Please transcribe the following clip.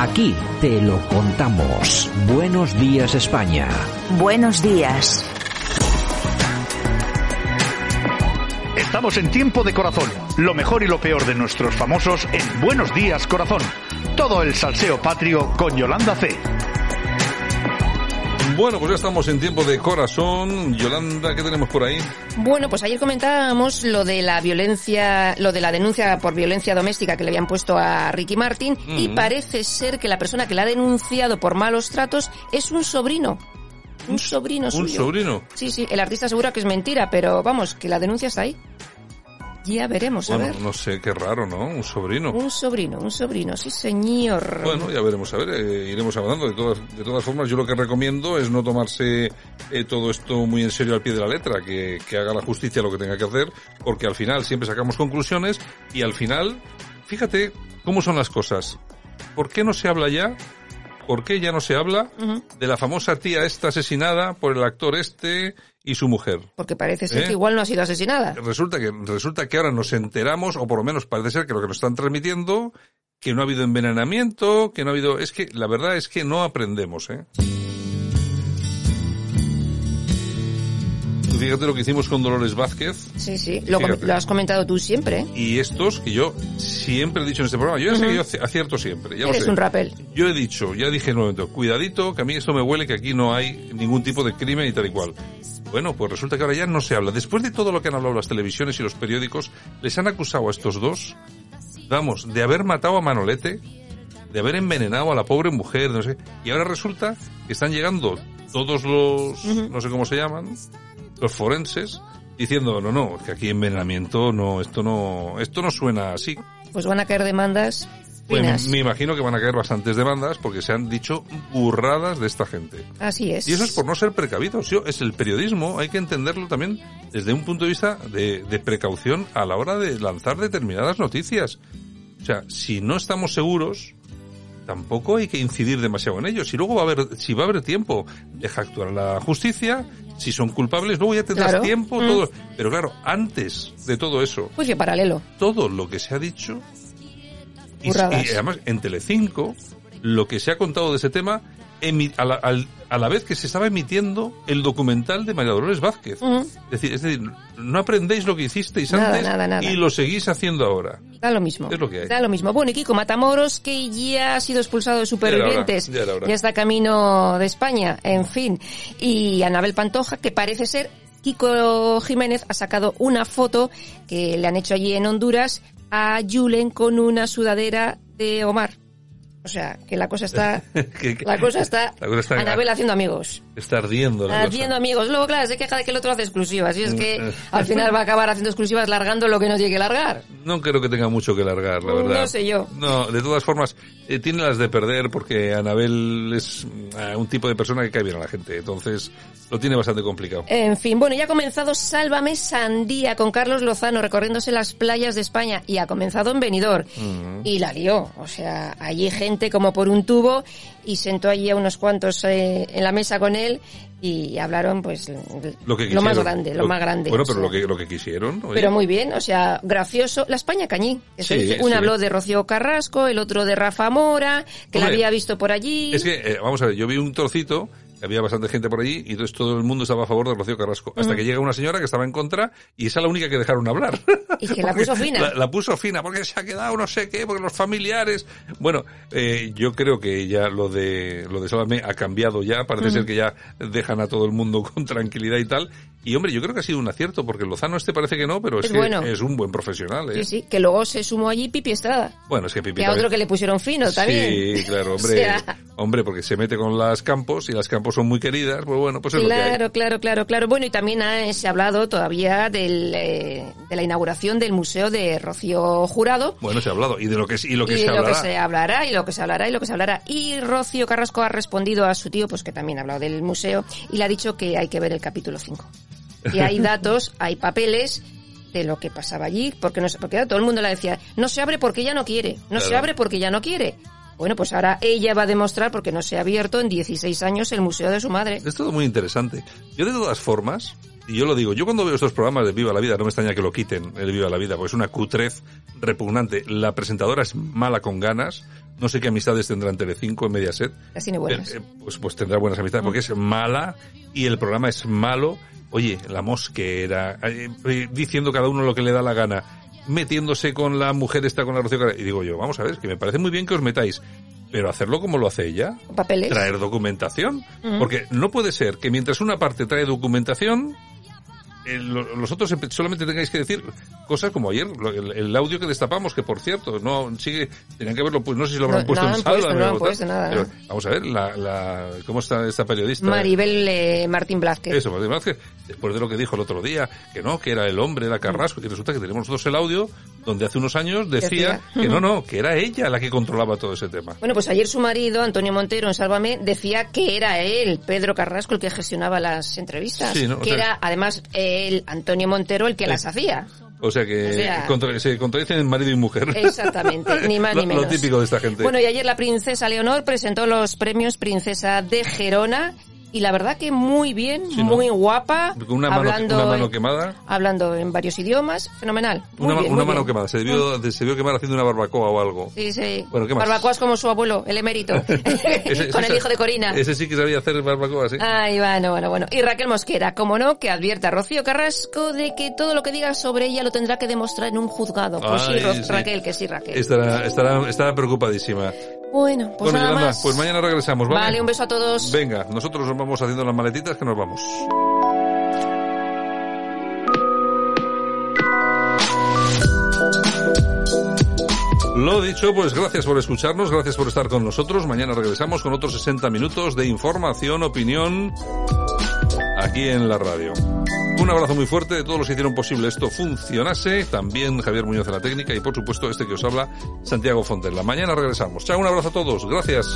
Aquí te lo contamos. Buenos días España. Buenos días. Estamos en tiempo de corazón. Lo mejor y lo peor de nuestros famosos en Buenos días corazón. Todo el salseo patrio con Yolanda C. Bueno, pues ya estamos en tiempo de corazón. Yolanda, ¿qué tenemos por ahí? Bueno, pues ayer comentábamos lo de la violencia, lo de la denuncia por violencia doméstica que le habían puesto a Ricky Martin y parece ser que la persona que la ha denunciado por malos tratos es un sobrino. Un sobrino suyo. ¿Un sobrino? Sí, sí, el artista asegura que es mentira, pero vamos, que la denuncia está ahí. Ya veremos, a Bueno, ver. no sé, qué raro, ¿no? Un sobrino. Un sobrino, un sobrino, sí señor. Bueno, ya veremos, a ver, eh, iremos hablando. De todas, de todas formas, yo lo que recomiendo es no tomarse eh, todo esto muy en serio al pie de la letra, que, que haga la justicia lo que tenga que hacer, porque al final siempre sacamos conclusiones y al final, fíjate cómo son las cosas. ¿Por qué no se habla ya? ¿Por qué ya no se habla de la famosa tía esta asesinada por el actor este y su mujer? Porque parece ser ¿Eh? que igual no ha sido asesinada. Resulta que, resulta que ahora nos enteramos, o por lo menos parece ser que lo que nos están transmitiendo, que no ha habido envenenamiento, que no ha habido, es que la verdad es que no aprendemos, ¿eh? Fíjate lo que hicimos con Dolores Vázquez Sí, sí, lo, has comentado tú siempre. y estos que yo siempre he dicho en este programa. Yo ya sé que yo aci- acierto siempre, ya lo Eres sé. un rapel. Yo he dicho, ya dije en un momento, cuidadito, que a mí esto me huele que aquí no hay ningún tipo de crimen y tal y cual. Bueno, pues resulta que ahora ya no se habla. Después de todo lo que han hablado las televisiones y los periódicos, les han acusado a estos dos, vamos, de haber matado a Manolete, de haber envenenado a la pobre mujer, no sé. Y ahora resulta que están llegando todos los, no sé cómo se llaman, los forenses, diciendo, no, no, que aquí envenenamiento, no, esto no, esto no suena así. Pues van a caer demandas Pues me imagino que van a caer bastantes demandas porque se han dicho burradas de esta gente. Así es. Y eso es por no ser precavidos. Yo, es el periodismo, hay que entenderlo también desde un punto de vista de, de precaución a la hora de lanzar determinadas noticias. O sea, si no estamos seguros, tampoco hay que incidir demasiado en ellos. Y luego va a haber, si va a haber tiempo, deja actuar la justicia. Si son culpables, luego ya tendrás Claro. tiempo, Mm. todo. Pero claro, antes de todo eso, Juicio paralelo. todo lo que se ha dicho y, además en Telecinco lo que se ha contado de ese tema emi- a, la, al- a la vez que se estaba emitiendo el documental de María Dolores Vázquez. Es, decir, es decir, no aprendéis lo que hicisteis Nada, antes nada, nada. y lo seguís haciendo ahora. Da lo mismo. Es lo que hay. Da lo mismo. Bueno, y Kiko Matamoros, que ya ha sido expulsado de Supervivientes. Ya hora, ya hora. está camino de España. En fin. Y Anabel Pantoja, que parece ser Kiko Jiménez, ha sacado una foto que le han hecho allí en Honduras a Julen con una sudadera de Omar. O sea, que la cosa está... Que- que- La cosa está... La cosa está- Anabel haciendo amigos. Está ardiendo la Haciendo cosa. amigos. Luego, claro, se queja de que el otro hace exclusivas. Y es Mm, que al final va a acabar haciendo exclusivas largando lo que no tiene que largar. No creo que tenga mucho que largar, la No verdad. sé yo. No, de todas formas, eh, tiene las de perder porque Anabel es mm, un tipo de persona que cae bien a la gente. Entonces, lo tiene bastante complicado. En fin, bueno, ya ha comenzado Sálvame Sandía con Carlos Lozano recorriéndose las playas de España y ha comenzado en Benidorm. Y la lió, o sea, allí gente como por un tubo y sentó allí a unos cuantos eh, en la mesa con él y hablaron pues Lo, que más quisieron. grande, lo, más grande. Bueno, o pero sea. lo que, lo que quisieron. oye. Pero muy bien, o sea, gracioso. La España cañí. que Sí, dice. Uno sí. habló de Rocío Carrasco, el otro de Rafa Mora, que la Hombre, había visto por allí. Es que, eh, vamos a ver, yo vi un trocito, había bastante gente por allí, y entonces todo el mundo estaba a favor de Rocío Carrasco. Hasta que llega una señora que estaba en contra, y esa es la única que dejaron hablar. Y que la puso fina. La, la puso fina, porque se ha quedado no sé qué, porque los familiares... Bueno, eh, yo creo que ya lo de lo de Sálvame ha cambiado ya, parece ser que ya dejan a todo el mundo con tranquilidad y tal. Y hombre, yo creo que ha sido un acierto, porque Lozano este parece que no, pero es, Es que bueno. es un buen profesional. ¿eh? Sí, sí, que luego se sumó allí Pipi Estrada. Bueno, es que Pipi Que a también- otro que le pusieron fino también. Sí, claro, O hombre. sea, Hombre, porque se mete con las campos y las campos son muy queridas, pues bueno, pues es lo que hay. Claro, claro, claro, claro. Bueno, y también ha- se ha hablado todavía del, eh, de la inauguración del Museo de Rocío Jurado. Bueno, se ha hablado y de lo que y lo que y se lo hablará. que se hablará, y lo que se hablará, y lo que se hablará. Y Rocío Carrasco ha respondido a su tío, pues que también ha hablado del museo, y le ha dicho que hay que ver el capítulo 5. Y hay datos, hay papeles de lo que pasaba allí, porque no porque todo el mundo le decía, no se abre porque ya no quiere, no se Claro. abre porque ya no quiere. Bueno, pues ahora ella va a demostrar, porque no se ha abierto en 16 años el museo de su madre. Es todo muy interesante. Yo de todas formas, y yo lo digo, yo cuando veo estos programas de Viva la Vida, no me extraña que lo quiten, el Viva la Vida, porque es una cutrez repugnante. La presentadora es mala con ganas, no sé qué amistades tendrá en Telecinco, en Mediaset. Casi ni buenas. Eh, pues, pues tendrá buenas amistades, porque es mala y el programa es malo. Oye, la mosquera, eh, eh, diciendo cada uno lo que le da la gana, metiéndose con la mujer esta, con la Rocío Y digo yo, vamos a ver, que me parece muy bien que os metáis, pero hacerlo como lo hace ella. Papeles. Traer documentación. Porque no puede ser que mientras una parte trae documentación, eh, lo- los otros solamente tengáis que decir cosas como ayer, el, el audio que destapamos, que por cierto, no sigue, tenían que haberlo, pues no sé si lo habrán No, puesto no en sala. no puesto nada, pero ¿no? vamos a ver, la, la, ¿cómo está esta periodista? Maribel eh, Martín Blázquez. Eso, Martín Vázquez, después de lo que dijo el otro día, que no, que era el hombre, era Carrasco, y resulta que tenemos nosotros el audio donde hace unos años decía, Decía. que no, no, que era ella la que controlaba todo ese tema. Bueno, pues ayer su marido, Antonio Montero, en Sálvame, decía que era él, Pedro Carrasco, el que gestionaba las entrevistas. Sí, ¿no? O Que sea- era, además, él, Antonio Montero, el que las hacía. O sea que O sea- contra- se contradicen marido y mujer. Exactamente, ni más Lo- ni menos. Lo típico de esta gente. Bueno, y ayer la princesa Leonor presentó los premios Princesa de Gerona y la verdad que muy bien, Sí, ¿no? muy guapa, Con una mano- hablando, una mano en- quemada. hablando en varios idiomas, fenomenal. Muy una bien, mano bien. quemada. Se debió, se debió quemar haciendo una barbacoa o algo. Sí, sí. Bueno, ¿qué más? Barbacoas como su abuelo, el emérito, Ese- con ese- el hijo de Corina. Ese sí que sabía hacer barbacoa, sí. Ay, bueno, bueno, bueno. Y Raquel Mosquera, como no, que advierte a Rocío Carrasco de que todo lo que diga sobre ella lo tendrá que demostrar en un juzgado. Pues sí, Ay, Ro- sí. Raquel, que sí, Raquel. Estará, estará, estará preocupadísima. Bueno, pues bueno, nada Yolanda, más. pues mañana regresamos, ¿vale? Vale, un beso a todos. Venga, nosotros nos vamos haciendo las maletitas que nos vamos. Lo dicho, pues gracias por escucharnos, gracias por estar con nosotros. Mañana regresamos con otros 60 minutos de información, opinión, aquí en la radio. Un abrazo muy fuerte de todos los que hicieron posible esto funcionase. También Javier Muñoz en la técnica y por supuesto este que os habla, Santiago Fontella. Mañana regresamos. Chao, un abrazo a todos. Gracias.